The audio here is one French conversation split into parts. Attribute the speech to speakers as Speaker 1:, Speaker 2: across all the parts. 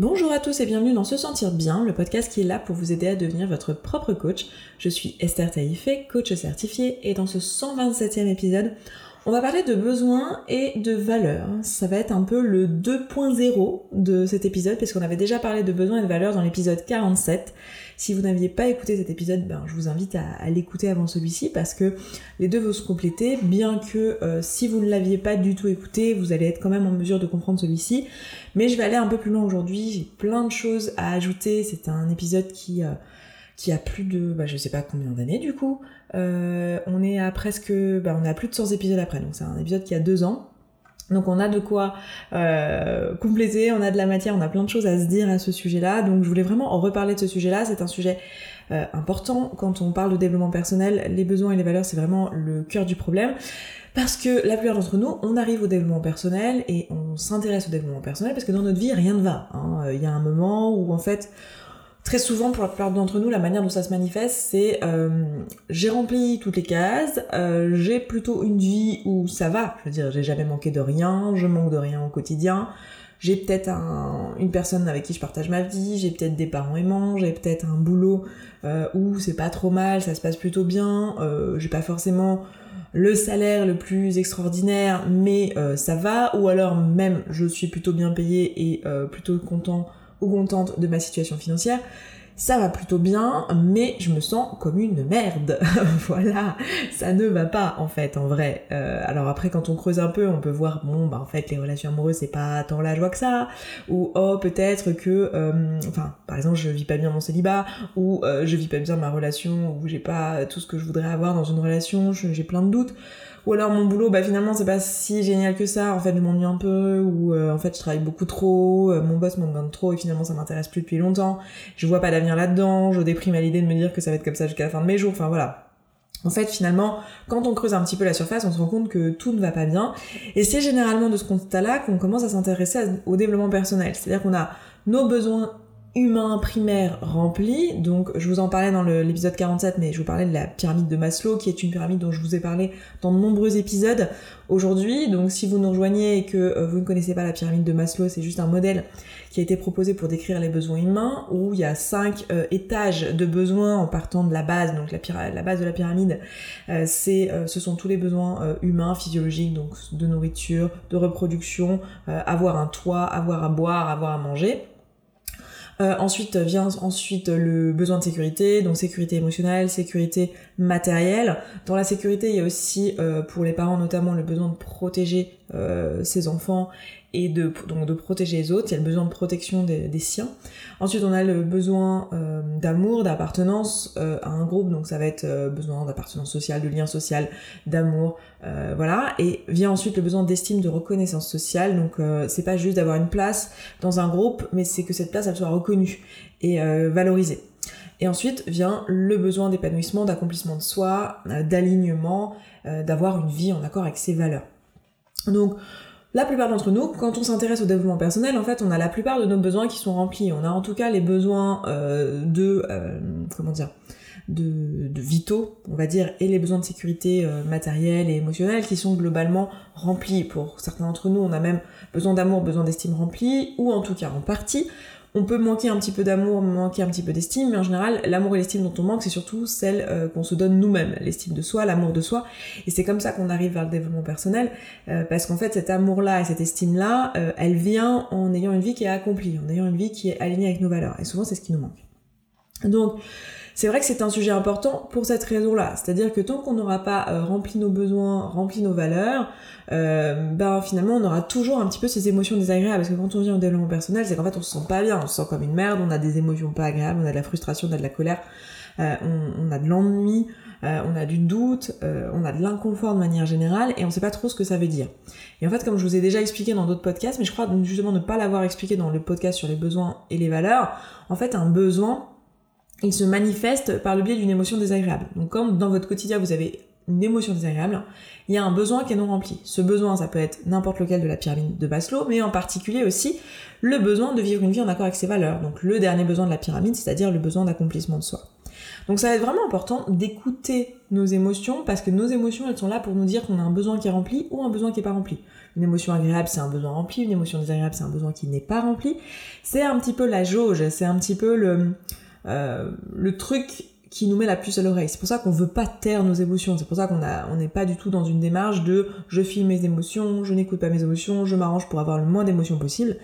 Speaker 1: Bonjour à tous et bienvenue dans Se Sentir Bien, le podcast qui est là pour vous aider à devenir votre propre coach. Je suis Esther Taïfé, coach certifié, et dans ce 127e épisode, on va parler de besoins et de valeurs. Ça va être un peu le 2.0 de cet épisode, puisqu'on avait déjà parlé de besoins et de valeurs dans l'épisode 47. Si vous n'aviez pas écouté cet épisode, ben, je vous invite à, l'écouter avant celui-ci, parce que les deux vont se compléter, bien que euh, si vous ne l'aviez pas du tout écouté, vous allez être quand même en mesure de comprendre celui-ci. Mais je vais aller un peu plus loin aujourd'hui, j'ai plein de choses à ajouter, c'est un épisode qui... Euh, qui a plus de, bah, je sais pas combien d'années du coup. Euh, on est à presque, bah, on est à plus de 100 épisodes après, donc c'est un épisode qui a deux ans. Donc on a de quoi euh, compléter, on a de la matière, on a plein de choses à se dire à ce sujet-là. Donc je voulais vraiment en reparler de ce sujet-là. C'est un sujet euh, important quand on parle de développement personnel. Les besoins et les valeurs, c'est vraiment le cœur du problème. Parce que la plupart d'entre nous, on arrive au développement personnel et on s'intéresse au développement personnel parce que dans notre vie, rien ne va. Hein. Il y a un moment où en fait, Très souvent, pour la plupart d'entre nous, la manière dont ça se manifeste, c'est euh, j'ai rempli toutes les cases, euh, j'ai plutôt une vie où ça va, je veux dire, j'ai jamais manqué de rien, je manque de rien au quotidien, j'ai peut-être un, une personne avec qui je partage ma vie, j'ai peut-être des parents aimants, j'ai peut-être un boulot euh, où c'est pas trop mal, ça se passe plutôt bien, euh, j'ai pas forcément le salaire le plus extraordinaire, mais ça va, ou alors même je suis plutôt bien payé et plutôt content ou contente de ma situation financière, ça va plutôt bien, mais je me sens comme une merde. voilà, ça ne va pas en fait, en vrai. Euh, alors après, quand on creuse un peu, on peut voir, bon, bah en fait, les relations amoureuses, c'est pas tant la joie que ça, ou oh, peut-être que, euh, enfin, par exemple, je vis pas bien mon célibat, ou euh, je vis pas bien ma relation, ou j'ai pas tout ce que je voudrais avoir dans une relation, j'ai plein de doutes. Ou alors mon boulot, bah finalement c'est pas si génial que ça, en fait je m'ennuie un peu, ou euh, en fait je travaille beaucoup trop, euh, mon boss m'en demande trop et finalement ça m'intéresse plus depuis longtemps, je vois pas d'avenir là-dedans, je déprime à l'idée de me dire que ça va être comme ça jusqu'à la fin de mes jours, enfin voilà. En fait, finalement, quand on creuse un petit peu la surface, on se rend compte que tout ne va pas bien. Et c'est généralement de ce constat-là qu'on commence à s'intéresser au développement personnel. C'est-à-dire qu'on a nos besoins humain primaire rempli. Donc je vous en parlais dans l'épisode 47, mais je vous parlais de la pyramide de Maslow, qui est une pyramide dont je vous ai parlé dans de nombreux épisodes aujourd'hui. Donc si vous nous rejoignez et que euh, vous ne connaissez pas la pyramide de Maslow, c'est juste un modèle qui a été proposé pour décrire les besoins humains, où il y a cinq euh, étages de besoins en partant de la base. Donc la, la base de la pyramide, euh, c'est, ce sont tous les besoins humains, physiologiques, donc de nourriture, de reproduction, avoir un toit, avoir à boire, avoir à manger. Euh, ensuite vient ensuite le besoin de sécurité, donc sécurité émotionnelle, sécurité matérielle. Dans la sécurité, il y a aussi euh, pour les parents notamment le besoin de protéger euh, ses enfants et de, donc de protéger les autres, il y a le besoin de protection des, siens. Ensuite, on a le besoin euh, d'amour, d'appartenance euh, à un groupe, donc ça va être euh, besoin d'appartenance sociale, de lien social, d'amour, voilà. Et vient ensuite le besoin d'estime, de reconnaissance sociale, donc c'est pas juste d'avoir une place dans un groupe, mais c'est que cette place, elle soit reconnue et valorisée. Et ensuite vient le besoin d'épanouissement, d'accomplissement de soi, d'alignement, d'avoir une vie en accord avec ses valeurs. Donc, la plupart d'entre nous, quand on s'intéresse au développement personnel, en fait, on a la plupart de nos besoins qui sont remplis. On a en tout cas les besoins euh, de, euh, comment dire, de, vitaux, on va dire, et les besoins de sécurité euh, matérielle et émotionnelle qui sont globalement remplis. Pour certains d'entre nous, on a même besoin d'amour, besoin d'estime remplis, ou en tout cas en partie on peut manquer un petit peu d'amour, manquer un petit peu d'estime, mais en général, l'amour et l'estime dont on manque, c'est surtout celle euh, qu'on se donne nous-mêmes, l'estime de soi, l'amour de soi. Et c'est comme ça qu'on arrive vers le développement personnel, euh, parce qu'en fait, cet amour-là et cette estime-là, euh, elle vient en ayant une vie qui est accomplie, en ayant une vie qui est alignée avec nos valeurs. Et souvent, c'est ce qui nous manque. Donc, c'est vrai que c'est un sujet important pour cette raison-là. C'est-à-dire que tant qu'on n'aura pas euh, rempli nos besoins, rempli nos valeurs, euh, ben finalement on aura toujours un petit peu ces émotions désagréables. Parce que quand on vient au développement personnel, c'est qu'en fait on se sent pas bien, on se sent comme une merde, on a des émotions pas agréables, on a de la frustration, on a de la colère, euh, on, a de l'ennui, on a du doute, on a de l'inconfort de manière générale et on sait pas trop ce que ça veut dire. Et en fait, comme je vous ai déjà expliqué dans d'autres podcasts, mais je crois justement ne pas l'avoir expliqué dans le podcast sur les besoins et les valeurs, en fait un besoin il se manifeste par le biais d'une émotion désagréable. Donc comme dans votre quotidien vous avez une émotion désagréable, il y a un besoin qui est non rempli. Ce besoin, ça peut être n'importe lequel de la pyramide de Maslow, mais en particulier aussi le besoin de vivre une vie en accord avec ses valeurs. Donc le dernier besoin de la pyramide, c'est-à-dire le besoin d'accomplissement de soi. Donc ça va être vraiment important d'écouter nos émotions parce que nos émotions elles sont là pour nous dire qu'on a un besoin qui est rempli ou un besoin qui est pas rempli. Une émotion agréable c'est un besoin rempli, une émotion désagréable c'est un besoin qui n'est pas rempli. C'est un petit peu la jauge, c'est un petit peu le, euh, le truc qui nous met la puce à l'oreille. C'est pour ça qu'on veut pas taire nos émotions. C'est pour ça qu'on a, on n'est pas du tout dans une démarche de je filme mes émotions, je n'écoute pas mes émotions, je m'arrange pour avoir le moins d'émotions possible.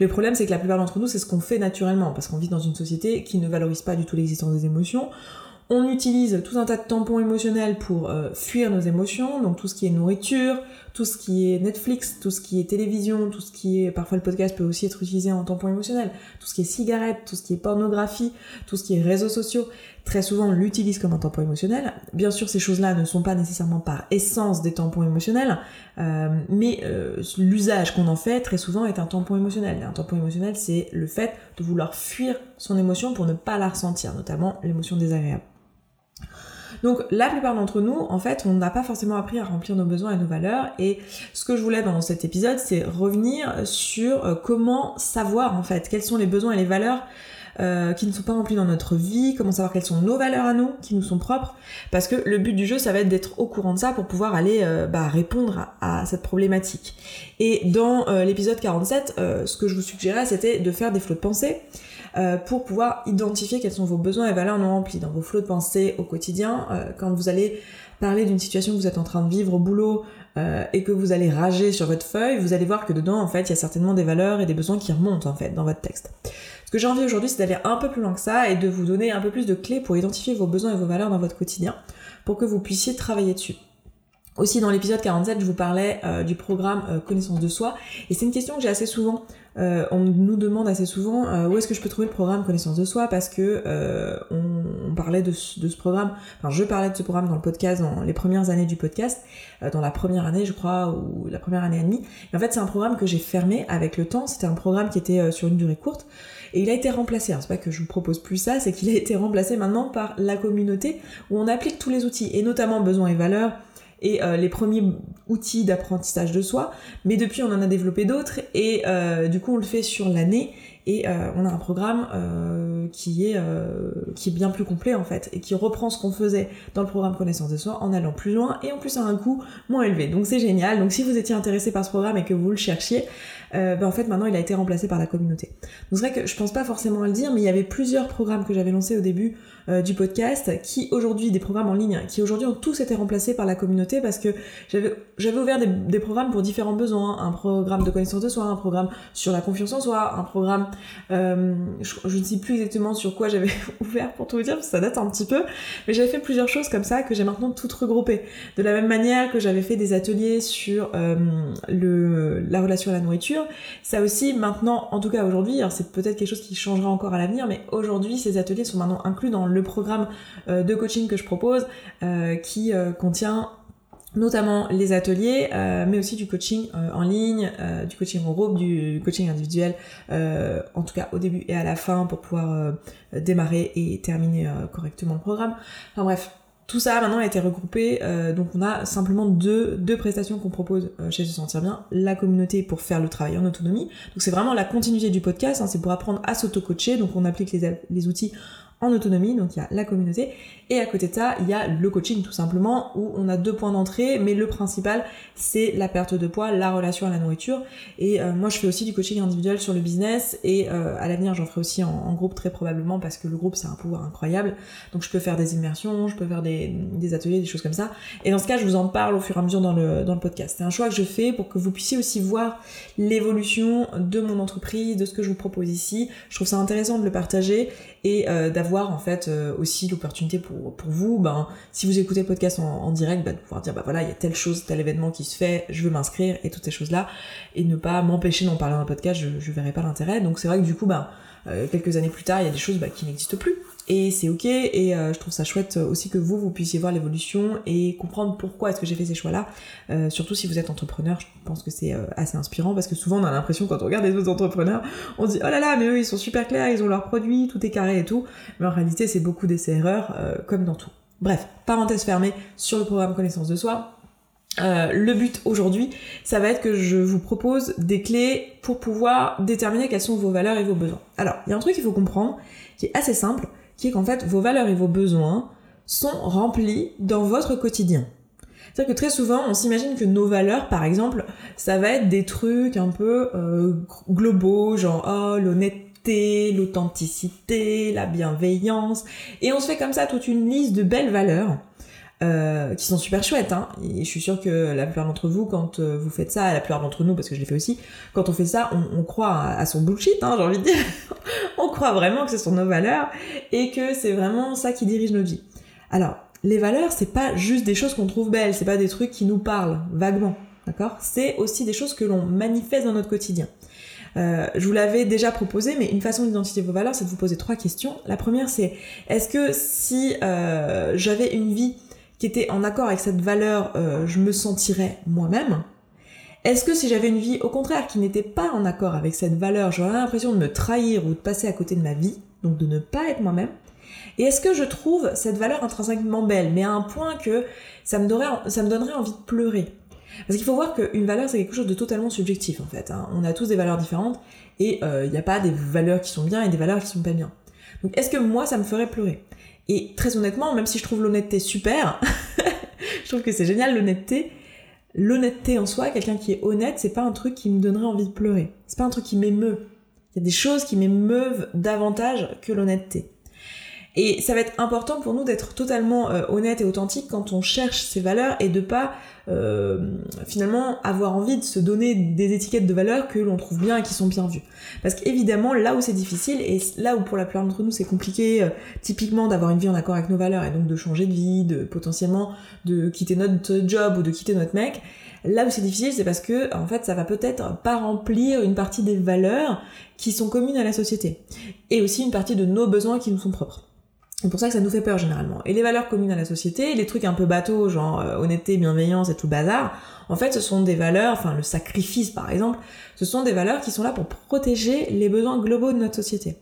Speaker 1: Le problème, c'est que la plupart d'entre nous, c'est ce qu'on fait naturellement, parce qu'on vit dans une société qui ne valorise pas du tout l'existence des émotions. On utilise tout un tas de tampons émotionnels pour euh, fuir nos émotions, donc tout ce qui est nourriture, tout ce qui est Netflix, tout ce qui est télévision, tout ce qui est parfois le podcast peut aussi être utilisé en tampon émotionnel, tout ce qui est cigarette, tout ce qui est pornographie, tout ce qui est réseaux sociaux. Très souvent, on l'utilise comme un tampon émotionnel. Bien sûr, ces choses-là ne sont pas nécessairement par essence des tampons émotionnels, euh, mais euh, l'usage qu'on en fait très souvent est un tampon émotionnel. un tampon émotionnel, c'est le fait de vouloir fuir son émotion pour ne pas la ressentir, notamment l'émotion désagréable. Donc la plupart d'entre nous, en fait, on n'a pas forcément appris à remplir nos besoins et nos valeurs. Et ce que je voulais dans cet épisode, c'est revenir sur euh, comment savoir en fait quels sont les besoins et les valeurs euh, qui ne sont pas remplis dans notre vie, comment savoir quelles sont nos valeurs à nous, qui nous sont propres, parce que le but du jeu, ça va être d'être au courant de ça pour pouvoir aller euh, bah, répondre à, cette problématique. Et dans l'épisode 47, ce que je vous suggérais, c'était de faire des flots de pensée, euh, pour pouvoir identifier quels sont vos besoins et valeurs non remplis dans vos flots de pensée au quotidien. Euh, quand vous allez parler d'une situation que vous êtes en train de vivre au boulot euh, et que vous allez rager sur votre feuille, vous allez voir que dedans, en fait, il y a certainement des valeurs et des besoins qui remontent, en fait, dans votre texte. Ce que j'ai envie aujourd'hui, c'est d'aller un peu plus loin que ça et de vous donner un peu plus de clés pour identifier vos besoins et vos valeurs dans votre quotidien, pour que vous puissiez travailler dessus. Aussi dans l'épisode 47, je vous parlais du programme Connaissance de soi, et c'est une question que j'ai assez souvent euh, on nous demande assez souvent euh, où est-ce que je peux trouver le programme connaissance de soi parce que euh, on, parlait de, ce programme, enfin je parlais de ce programme dans le podcast dans les premières années du podcast, dans la première année je crois ou la première année et demie. Et en fait c'est un programme que j'ai fermé avec le temps. C'était un programme qui était sur une durée courte et il a été remplacé. c'est pas que je vous propose plus ça, c'est qu'il a été remplacé maintenant par la communauté où on applique tous les outils et notamment besoins et valeurs et euh, les premiers outils d'apprentissage de soi, mais depuis on en a développé d'autres et euh, du coup on le fait sur l'année et euh, on a un programme qui est qui est bien plus complet en fait et qui reprend ce qu'on faisait dans le programme connaissance de soi en allant plus loin et en plus à un coût moins élevé. Donc c'est génial. Donc si vous étiez intéressé par ce programme et que vous le cherchiez, ben en fait maintenant il a été remplacé par la communauté. Donc c'est vrai que je pense pas forcément à le dire, mais il y avait plusieurs programmes que j'avais lancés au début euh, du podcast, qui aujourd'hui, des programmes en ligne, qui aujourd'hui ont tous été remplacés par la communauté parce que j'avais, ouvert des, des, programmes pour différents besoins, un programme de connaissance de soi, un programme sur la confiance en soi, un programme, euh, je, ne sais plus exactement sur quoi j'avais ouvert pour tout vous dire, parce que ça date un petit peu, mais j'avais fait plusieurs choses comme ça que j'ai maintenant toutes regroupées. De la même manière que j'avais fait des ateliers sur euh, le, la relation à la nourriture, ça aussi maintenant, en tout cas aujourd'hui, alors c'est peut-être quelque chose qui changera encore à l'avenir, mais aujourd'hui ces ateliers sont maintenant inclus dans le programme euh, de coaching que je propose euh, qui euh, contient notamment les ateliers, mais aussi du coaching en ligne, du coaching en groupe, du coaching individuel, en tout cas au début et à la fin pour pouvoir démarrer et terminer correctement le programme. Enfin bref, tout ça maintenant a été regroupé, donc on a simplement deux, deux prestations qu'on propose chez Se Sentir Bien, la communauté pour faire le travail en autonomie, donc c'est vraiment la continuité du podcast, hein, c'est pour apprendre à s'auto-coacher, donc on applique les, les outils en autonomie, donc il y a la communauté, et à côté de ça, il y a le coaching tout simplement, où on a deux points d'entrée, mais le principal, c'est la perte de poids, la relation à la nourriture. Et euh, moi, je fais aussi du coaching individuel sur le business, et euh, à l'avenir, j'en ferai aussi en, groupe très probablement, parce que le groupe, c'est un pouvoir incroyable. Donc je peux faire des immersions, je peux faire des, des, ateliers, des choses comme ça. Et dans ce cas, je vous en parle au fur et à mesure dans le, dans le podcast. C'est un choix que je fais pour que vous puissiez aussi voir l'évolution de mon entreprise, de ce que je vous propose ici. Je trouve ça intéressant de le partager et euh, d'avoir en fait euh, aussi l'opportunité pour, pour vous, ben, si vous écoutez le podcast en, direct, ben, de pouvoir dire bah voilà, il y a telle chose, tel événement qui se fait, je veux m'inscrire et toutes ces choses-là, et ne pas m'empêcher d'en parler dans le podcast, je, je verrai pas l'intérêt. Donc c'est vrai que du coup, ben, euh, quelques années plus tard, il y a des choses bah, qui n'existent plus et c'est ok et euh, je trouve ça chouette aussi que vous vous puissiez voir l'évolution et comprendre pourquoi est-ce que j'ai fait ces choix là euh, surtout si vous êtes entrepreneur je pense que c'est euh, assez inspirant parce que souvent on a l'impression quand on regarde les autres entrepreneurs on se dit oh là là mais eux ils sont super clairs ils ont leurs produits tout est carré et tout. Mais en réalité c'est beaucoup d'essais erreurs comme dans tout. Bref parenthèse fermée sur le programme connaissance de soi. Le but aujourd'hui, ça va être que je vous propose des clés pour pouvoir déterminer quelles sont vos valeurs et vos besoins. Alors, il y a un truc qu'il faut comprendre qui est assez simple, qui est qu'en fait, vos valeurs et vos besoins sont remplis dans votre quotidien. C'est-à-dire que très souvent, on s'imagine que nos valeurs, par exemple, ça va être des trucs un peu euh, globaux, genre oh l'honnêteté, l'authenticité, la bienveillance, et on se fait comme ça toute une liste de belles valeurs. Euh, qui sont super chouettes, hein. Et je suis sûre que la plupart d'entre vous, quand euh, vous faites ça, la plupart d'entre nous, parce que je l'ai fait aussi, quand on fait ça, on, croit à, son bullshit, hein, j'ai envie de dire. on croit vraiment que ce sont nos valeurs et que c'est vraiment ça qui dirige notre vie. Alors, les valeurs, c'est pas juste des choses qu'on trouve belles, c'est pas des trucs qui nous parlent vaguement, d'accord? C'est aussi des choses que l'on manifeste dans notre quotidien. Euh, je vous l'avais déjà proposé, mais une façon d'identifier vos valeurs, c'est de vous poser trois questions. La première, c'est est-ce que si euh, j'avais une vie qui était en accord avec cette valeur, euh, je me sentirais moi-même Est-ce que si j'avais une vie, au contraire, qui n'était pas en accord avec cette valeur, j'aurais l'impression de me trahir ou de passer à côté de ma vie, donc de ne pas être moi-même? Et est-ce que je trouve cette valeur intrinsèquement belle, mais à un point que ça me donnerait, envie de pleurer? Parce qu'il faut voir qu'une valeur, c'est quelque chose de totalement subjectif, en fait. Hein. On a tous des valeurs différentes, et il euh, n'y a pas des valeurs qui sont bien et des valeurs qui sont pas bien. Donc est-ce que moi, ça me ferait pleurer? Et très honnêtement, même si je trouve l'honnêteté super, je trouve que c'est génial l'honnêteté, l'honnêteté en soi, quelqu'un qui est honnête, c'est pas un truc qui me donnerait envie de pleurer. C'est pas un truc qui m'émeut. Il y a des choses qui m'émeuvent davantage que l'honnêteté. Et ça va être important pour nous d'être totalement euh, honnête et authentique quand on cherche ces valeurs et de pas euh, finalement avoir envie de se donner des étiquettes de valeurs que l'on trouve bien et qui sont bien vues. Parce qu'évidemment, là où c'est difficile et là où pour la plupart d'entre nous c'est compliqué euh, typiquement d'avoir une vie en accord avec nos valeurs et donc de changer de vie, de potentiellement de quitter notre job ou de quitter notre mec, Là où c'est difficile, c'est parce que en fait, ça va peut-être pas remplir une partie des valeurs qui sont communes à la société et aussi une partie de nos besoins qui nous sont propres. C'est pour ça que ça nous fait peur généralement. Et les valeurs communes à la société, les trucs un peu bateaux, genre euh, honnêteté, bienveillance et tout bazar, en fait ce sont des valeurs, enfin le sacrifice par exemple, ce sont des valeurs qui sont là pour protéger les besoins globaux de notre société.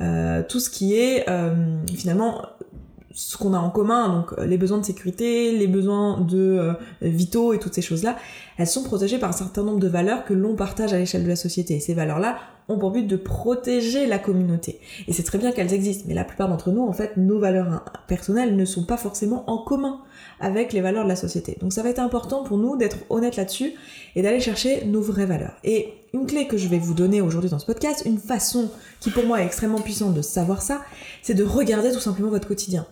Speaker 1: Euh, tout ce qui est euh, finalement ce qu'on a en commun, donc les besoins de sécurité, les besoins de vitaux et toutes ces choses-là, elles sont protégées par un certain nombre de valeurs que l'on partage à l'échelle de la société. Et ces valeurs-là, ont pour but de protéger la communauté. Et c'est très bien qu'elles existent, mais la plupart d'entre nous, en fait, nos valeurs personnelles ne sont pas forcément en commun avec les valeurs de la société. Donc ça va être important pour nous d'être honnête là-dessus et d'aller chercher nos vraies valeurs. Et une clé que je vais vous donner aujourd'hui dans ce podcast, une façon qui pour moi est extrêmement puissante de savoir ça, c'est de regarder tout simplement votre quotidien.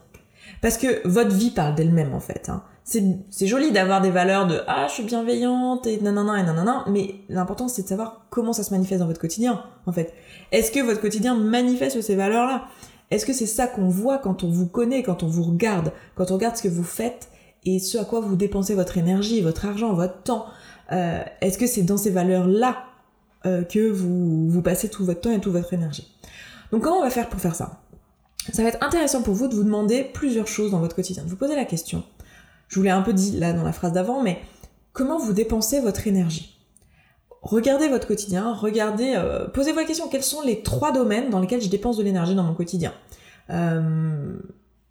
Speaker 1: Parce que votre vie parle d'elle-même en fait. Hein. C'est joli d'avoir des valeurs de ah je suis bienveillante et nanana et nanana mais l'important c'est de savoir comment ça se manifeste dans votre quotidien en fait. Est-ce que votre quotidien manifeste ces valeurs là est-ce que c'est ça qu'on voit quand on vous connaît quand on vous regarde quand on regarde ce que vous faites et ce à quoi vous dépensez votre énergie votre argent votre temps? Euh, est-ce que c'est dans ces valeurs là euh, que vous vous passez tout votre temps et toute votre énergie? Donc comment on va faire pour faire ça? Ça va être intéressant pour vous de vous demander plusieurs choses dans votre quotidien vous poser la question. Je vous l'ai un peu dit là dans la phrase d'avant, mais comment vous dépensez votre énergie? Regardez votre quotidien, regardez, euh, posez-vous la question, quels sont les trois domaines dans lesquels je dépense de l'énergie dans mon quotidien? Euh,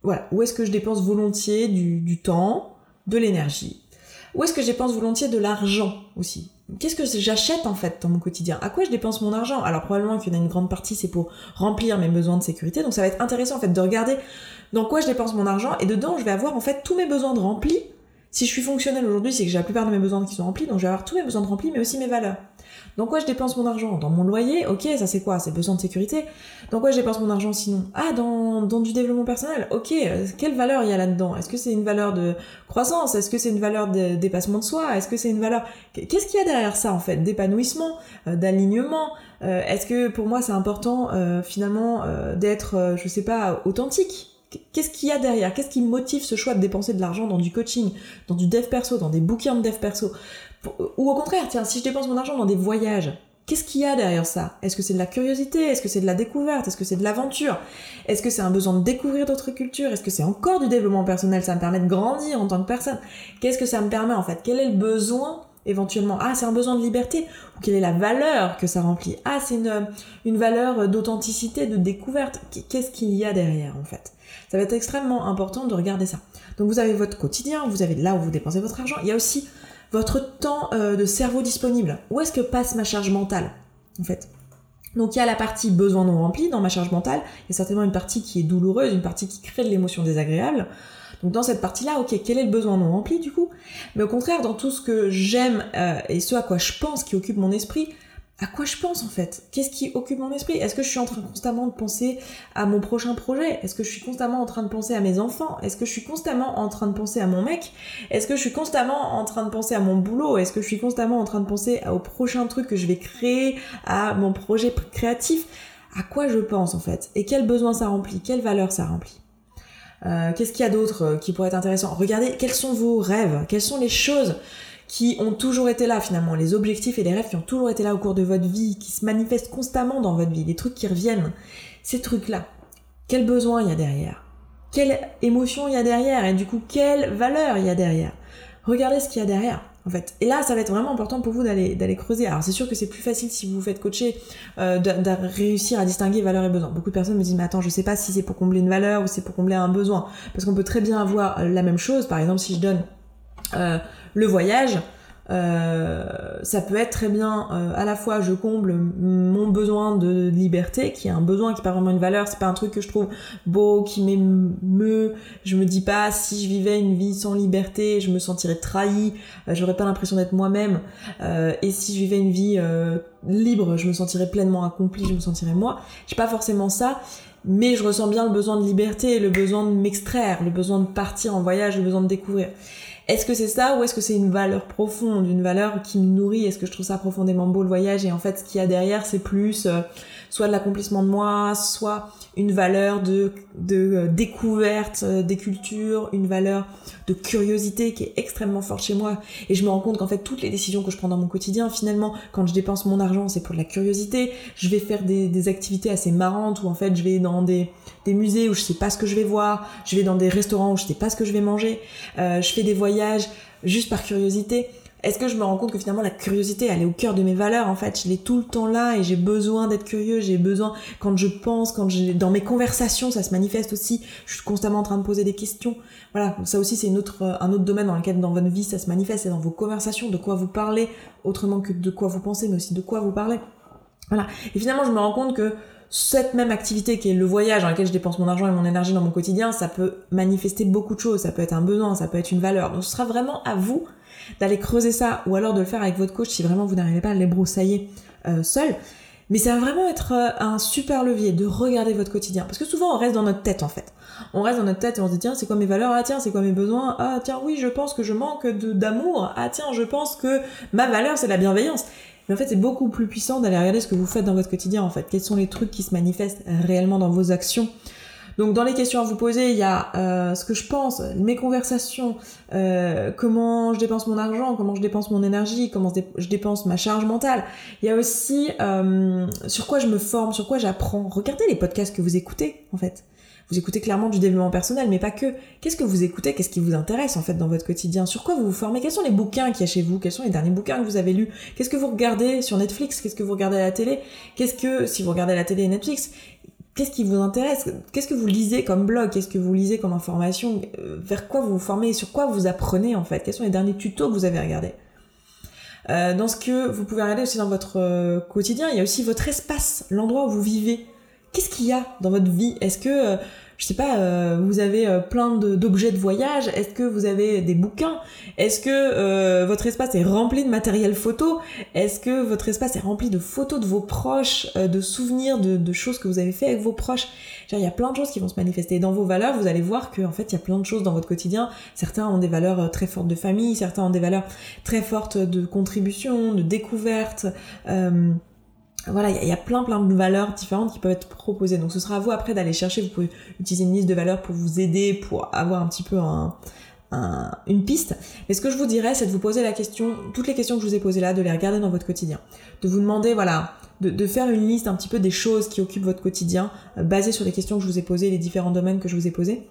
Speaker 1: Voilà, où est-ce que je dépense volontiers du, temps, de l'énergie? Où est-ce que je dépense volontiers de l'argent aussi? Qu'est-ce que j'achète en fait dans mon quotidien? À quoi je dépense mon argent? Alors probablement qu'il y en a une grande partie c'est pour remplir mes besoins de sécurité, donc ça va être intéressant en fait de regarder dans quoi je dépense mon argent et dedans je vais avoir en fait tous mes besoins de remplis. Si je suis fonctionnel aujourd'hui, c'est que j'ai la plupart de mes besoins qui sont remplis, donc je vais avoir tous mes besoins remplis, mais aussi mes valeurs. Dans quoi je dépense mon argent Dans mon loyer, ok, ça c'est quoi? C'est besoin de sécurité. Dans quoi je dépense mon argent sinon. Ah, dans, dans du développement personnel, ok, euh, quelle valeur il y a là-dedans? Est-ce que c'est une valeur de croissance? Est-ce que c'est une valeur de dépassement de soi? Est-ce que c'est une valeur... Qu'est-ce qu'il y a derrière ça en fait? D'épanouissement, euh, d'alignement euh, Est-ce que pour moi c'est important finalement d'être, je sais pas, authentique? Qu'est-ce qu'il y a derrière? Qu'est-ce qui motive ce choix de dépenser de l'argent dans du coaching, dans du dev perso, dans des bouquins de dev perso? Ou au contraire, tiens, si je dépense mon argent dans des voyages, qu'est-ce qu'il y a derrière ça? Est-ce que c'est de la curiosité? Est-ce que c'est de la découverte? Est-ce que c'est de l'aventure? Est-ce que c'est un besoin de découvrir d'autres cultures? Est-ce que c'est encore du développement personnel? Ça me permet de grandir en tant que personne. Qu'est-ce que ça me permet en fait? Quel est le besoin éventuellement? Ah, c'est un besoin de liberté. Ou quelle est la valeur que ça remplit? Ah, c'est une, une valeur d'authenticité, de découverte. Qu'est-ce qu'il y a derrière en fait? Ça va être extrêmement important de regarder ça. Donc vous avez votre quotidien, vous avez là où vous dépensez votre argent, il y a aussi votre temps euh, de cerveau disponible. Où est-ce que passe ma charge mentale En fait, Donc il y a la partie besoin non rempli dans ma charge mentale, il y a certainement une partie qui est douloureuse, une partie qui crée de l'émotion désagréable. Donc dans cette partie-là, ok, quel est le besoin non rempli du coup? Mais au contraire, dans tout ce que j'aime euh, et ce à quoi je pense qui occupe mon esprit, à quoi je pense en fait? Qu'est-ce qui occupe mon esprit? Est-ce que je suis en train constamment de penser à mon prochain projet? Est-ce que je suis constamment en train de penser à mes enfants? Est-ce que je suis constamment en train de penser à mon mec? Est-ce que je suis constamment en train de penser à mon boulot? Est-ce que je suis constamment en train de penser au prochain truc que je vais créer, à mon projet créatif? À quoi je pense en fait? Et quel besoin ça remplit? Quelle valeur ça remplit? Euh, Qu'est-ce qu'il y a d'autre euh, qui pourrait être intéressant? Regardez quels sont vos rêves, quelles sont les choses qui ont toujours été là finalement, les objectifs et les rêves qui ont toujours été là au cours de votre vie, qui se manifestent constamment dans votre vie, les trucs qui reviennent, ces trucs-là, quel besoin il y a derrière? Quelle émotion il y a derrière? Et du coup, quelle valeur il y a derrière? Regardez ce qu'il y a derrière. En fait. Et là, ça va être vraiment important pour vous d'aller d'aller creuser. Alors c'est sûr que c'est plus facile si vous vous faites coacher euh, de, réussir à distinguer valeur et besoin. Beaucoup de personnes me disent mais attends, je sais pas si c'est pour combler une valeur ou c'est pour combler un besoin, parce qu'on peut très bien avoir la même chose. Par exemple, si je donne euh, le voyage, euh, ça peut être très bien euh, à la fois je comble mon besoin de liberté qui est un besoin qui n'est pas vraiment une valeur c'est pas un truc que je trouve beau qui m'émeut. Je me dis pas si je vivais une vie sans liberté je me sentirais trahi j'aurais pas l'impression d'être moi-même. Et si je vivais une vie libre je me sentirais pleinement accompli je me sentirais moi. J'ai pas forcément ça mais je ressens bien le besoin de liberté le besoin de m'extraire le besoin de partir en voyage le besoin de découvrir est-ce que c'est ça ou est-ce que c'est une valeur profonde, une valeur qui me nourrit? Est-ce que je trouve ça profondément beau le voyage? Et en fait ce qu'il y a derrière c'est plus euh, soit de l'accomplissement de moi, soit une valeur de, de euh, découverte euh, des cultures, une valeur de curiosité qui est extrêmement forte chez moi. Et je me rends compte qu'en fait, toutes les décisions que je prends dans mon quotidien, finalement, quand je dépense mon argent, c'est pour de la curiosité. Je vais faire des, des, activités assez marrantes où en fait, je vais dans des, des, musées où je sais pas ce que je vais voir. Je vais dans des restaurants où je sais pas ce que je vais manger. Euh, je fais des voyages juste par curiosité. Est-ce que je me rends compte que finalement la curiosité, elle est au cœur de mes valeurs en fait, je l'ai tout le temps là et j'ai besoin d'être curieux, j'ai besoin quand je pense, quand j'ai dans mes conversations, ça se manifeste aussi, je suis constamment en train de poser des questions. Voilà, ça aussi c'est autre, un autre domaine dans lequel dans votre vie ça se manifeste, c'est dans vos conversations, de quoi vous parlez, autrement que de quoi vous pensez, mais aussi de quoi vous parlez. Voilà. Et finalement, je me rends compte que cette même activité qui est le voyage dans lequel je dépense mon argent et mon énergie dans mon quotidien, ça peut manifester beaucoup de choses, ça peut être un besoin, ça peut être une valeur. Donc ce sera vraiment à vous d'aller creuser ça ou alors de le faire avec votre coach si vraiment vous n'arrivez pas à les broussailler euh, seul. Mais ça va vraiment être euh, un super levier de regarder votre quotidien. Parce que souvent on reste dans notre tête en fait. On reste dans notre tête et on se dit tiens c'est quoi mes valeurs? Ah tiens c'est quoi mes besoins? Ah tiens oui je pense que je manque d'amour. Ah tiens je pense que ma valeur c'est la bienveillance. Mais en fait c'est beaucoup plus puissant d'aller regarder ce que vous faites dans votre quotidien en fait. Quels sont les trucs qui se manifestent réellement dans vos actions? Donc dans les questions à vous poser, il y a euh, ce que je pense, mes conversations, euh, comment je dépense mon argent, comment je dépense mon énergie, comment je dépense ma charge mentale. Il y a aussi euh, sur quoi je me forme, sur quoi j'apprends. Regardez les podcasts que vous écoutez en fait. Vous écoutez clairement du développement personnel, mais pas que. Qu'est-ce que vous écoutez Qu'est-ce qui vous intéresse en fait dans votre quotidien? Sur quoi vous vous formez? Quels sont les bouquins qu'il y a chez vous? Quels sont les derniers bouquins que vous avez lus? Qu'est-ce que vous regardez sur Netflix? Qu'est-ce que vous regardez à la télé? Qu'est-ce que, si vous regardez la télé et Netflix, qu'est-ce qui vous intéresse? Qu'est-ce que vous lisez comme blog? Qu'est-ce que vous lisez comme information? Euh, Vers quoi vous vous formez? Sur quoi vous apprenez en fait? Quels sont les derniers tutos que vous avez regardés? Euh, Dans ce que vous pouvez regarder aussi dans votre euh, quotidien, il y a aussi votre espace, l'endroit où vous vivez. Qu'est-ce qu'il y a dans votre vie? Est-ce que je sais pas, euh, vous avez euh, plein d'objets de, voyage, est-ce que vous avez des bouquins? Est-ce que euh, votre espace est rempli de matériel photo? Est-ce que votre espace est rempli de photos de vos proches, de souvenirs de, choses que vous avez fait avec vos proches? Il y a plein de choses qui vont se manifester. dans vos valeurs, vous allez voir qu'en fait, il y a plein de choses dans votre quotidien. Certains ont des valeurs très fortes de famille, certains ont des valeurs très fortes de contribution, de découverte voilà, il y, a plein plein de valeurs différentes qui peuvent être proposées. Donc ce sera à vous après d'aller chercher. Vous pouvez utiliser une liste de valeurs pour vous aider, pour avoir un petit peu un, une piste. Mais ce que je vous dirais, c'est de vous poser la question, toutes les questions que je vous ai posées là, de les regarder dans votre quotidien. De vous demander, voilà, de, faire une liste un petit peu des choses qui occupent votre quotidien, euh, basée sur les questions que je vous ai posées, les différents domaines que je vous ai posés.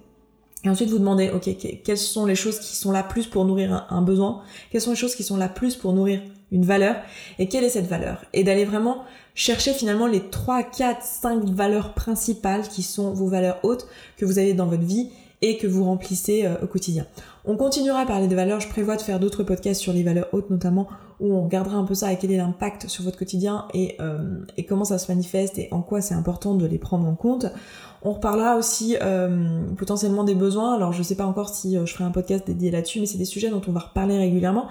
Speaker 1: Et ensuite, vous demandez, ok, quelles sont les choses qui sont là plus pour nourrir un, besoin? Quelles sont les choses qui sont là plus pour nourrir une valeur. Et quelle est cette valeur? Et d'aller vraiment chercher finalement les 3, 4, 5 valeurs principales qui sont vos valeurs hautes que vous avez dans votre vie et que vous remplissez au quotidien. On continuera à parler des valeurs, je prévois de faire d'autres podcasts sur les valeurs hautes notamment, où on regardera un peu ça et quel est l'impact sur votre quotidien et, et comment ça se manifeste et en quoi c'est important de les prendre en compte. On reparlera aussi euh, potentiellement des besoins. Alors je sais pas encore si euh, je ferai un podcast dédié là-dessus, mais c'est des sujets dont on va reparler régulièrement.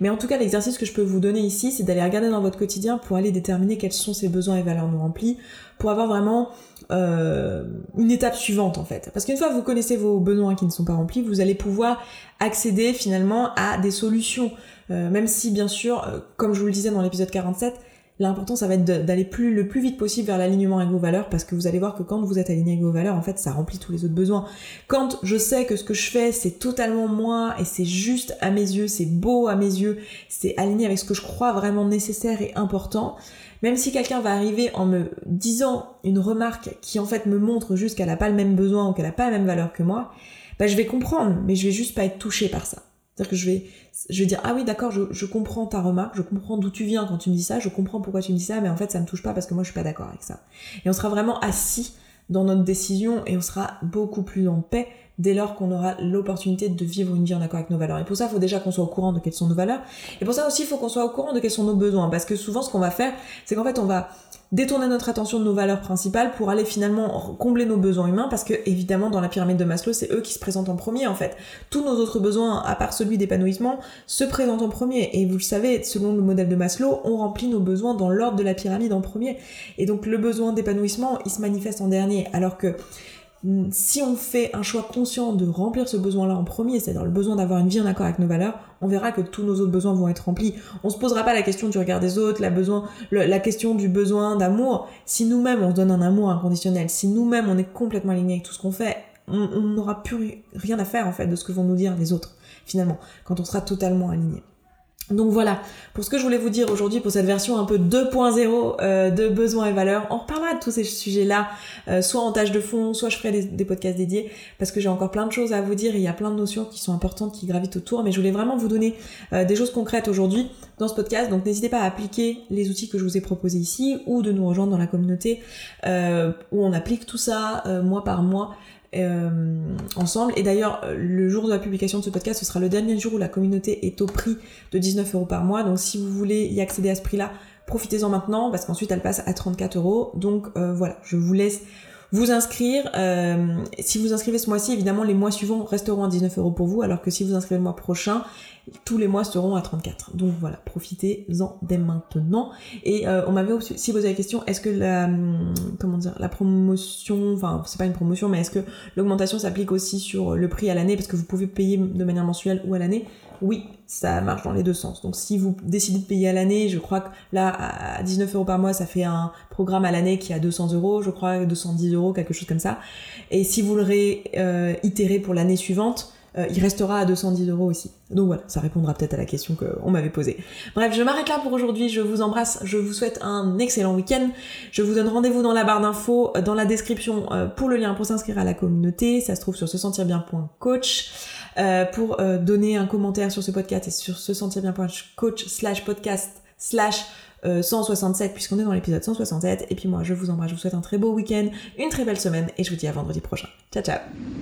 Speaker 1: Mais en tout cas, l'exercice que je peux vous donner ici, c'est d'aller regarder dans votre quotidien pour aller déterminer quels sont ces besoins et valeurs non remplis, pour avoir vraiment euh, une étape suivante en fait. Parce qu'une fois que vous connaissez vos besoins qui ne sont pas remplis, vous allez pouvoir accéder finalement à des solutions. même si bien sûr, comme je vous le disais dans l'épisode 47, L'important, ça va être d'aller plus, le plus vite possible vers l'alignement avec vos valeurs parce que vous allez voir que quand vous êtes aligné avec vos valeurs, en fait, ça remplit tous les autres besoins. Quand je sais que ce que je fais, c'est totalement moi et c'est juste à mes yeux, c'est beau à mes yeux, c'est aligné avec ce que je crois vraiment nécessaire et important, même si quelqu'un va arriver en me disant une remarque qui en fait me montre juste qu'elle n'a pas le même besoin ou qu'elle n'a pas la même valeur que moi, bah, je vais comprendre, mais je vais juste pas être touchée par ça. C'est-à-dire que je vais, je vais dire, ah oui, d'accord, je, je, comprends ta remarque, je comprends d'où tu viens quand tu me dis ça, je comprends pourquoi tu me dis ça, mais en fait, ça me touche pas parce que moi, je suis pas d'accord avec ça. Et on sera vraiment assis dans notre décision et on sera beaucoup plus en paix dès lors qu'on aura l'opportunité de vivre une vie en accord avec nos valeurs. Et pour ça, il faut déjà qu'on soit au courant de quelles sont nos valeurs. Et pour ça aussi, il faut qu'on soit au courant de quels sont nos besoins. Parce que souvent, ce qu'on va faire, c'est qu'en fait, on va détourner notre attention de nos valeurs principales pour aller finalement combler nos besoins humains parce que évidemment dans la pyramide de Maslow c'est eux qui se présentent en premier en fait. Tous nos autres besoins à part celui d'épanouissement se présentent en premier. Et vous le savez selon le modèle de Maslow on remplit nos besoins dans l'ordre de la pyramide en premier. Et donc le besoin d'épanouissement il se manifeste en dernier. Alors que si on fait un choix conscient de remplir ce besoin-là en premier, c'est-à-dire le besoin d'avoir une vie en accord avec nos valeurs, on verra que tous nos autres besoins vont être remplis. On se posera pas la question du regard des autres, la, besoin, la question du besoin d'amour. Si nous-mêmes on se donne un amour inconditionnel, si nous-mêmes on est complètement aligné avec tout ce qu'on fait, on n'aura plus rien à faire en fait de ce que vont nous dire les autres, finalement, quand on sera totalement aligné. Donc voilà, pour ce que je voulais vous dire aujourd'hui pour cette version un peu 2.0 euh, de besoins et valeurs. On reparlera de tous ces sujets-là, euh, soit en tâche de fond, soit je ferai des, podcasts dédiés, parce que j'ai encore plein de choses à vous dire et il y a plein de notions qui sont importantes, qui gravitent autour, mais je voulais vraiment vous donner euh, des choses concrètes aujourd'hui dans ce podcast, donc n'hésitez pas à appliquer les outils que je vous ai proposés ici, ou de nous rejoindre dans la communauté, où on applique tout ça mois par mois euh, ensemble. Et d'ailleurs, le jour de la publication de ce podcast, ce sera le dernier jour où la communauté est au prix de 19 euros par mois. Donc si vous voulez y accéder à ce prix-là, profitez-en maintenant parce qu'ensuite elle passe à 34 euros. Donc euh, voilà, je vous laisse vous inscrire. Euh, si vous inscrivez ce mois-ci, évidemment, les mois suivants resteront à 19 euros pour vous, alors que si vous inscrivez le mois prochain, tous les mois seront à 34. Donc voilà, profitez-en dès maintenant. Et euh, on m'avait aussi posé la question, est-ce que la, hum, comment dire, la promotion, enfin c'est pas une promotion, mais est-ce que l'augmentation s'applique aussi sur le prix à l'année, parce que vous pouvez payer de manière mensuelle ou à l'année oui, ça marche dans les deux sens. Donc si vous décidez de payer à l'année, je crois que là, à 19 euros par mois, ça fait un programme à l'année qui a 200 euros, je crois, 210 euros, quelque chose comme ça. Et si vous le réitérez pour l'année suivante, euh, il restera à 210 euros aussi. Donc voilà, ça répondra peut-être à la question qu'on m'avait posée. Bref, je m'arrête là pour aujourd'hui. Je vous embrasse. Je vous souhaite un excellent week-end. Je vous donne rendez-vous dans la barre d'infos, euh, dans la description euh, pour le lien pour s'inscrire à la communauté. Ça se trouve sur se sentir bien.coach. Euh, pour donner un commentaire sur ce podcast et sur se sentir bien coach slash podcast slash 167 euh, puisqu'on est dans l'épisode 167 et puis moi je vous embrasse, je vous souhaite un très beau week-end, une très belle semaine et je vous dis à vendredi prochain. Ciao ciao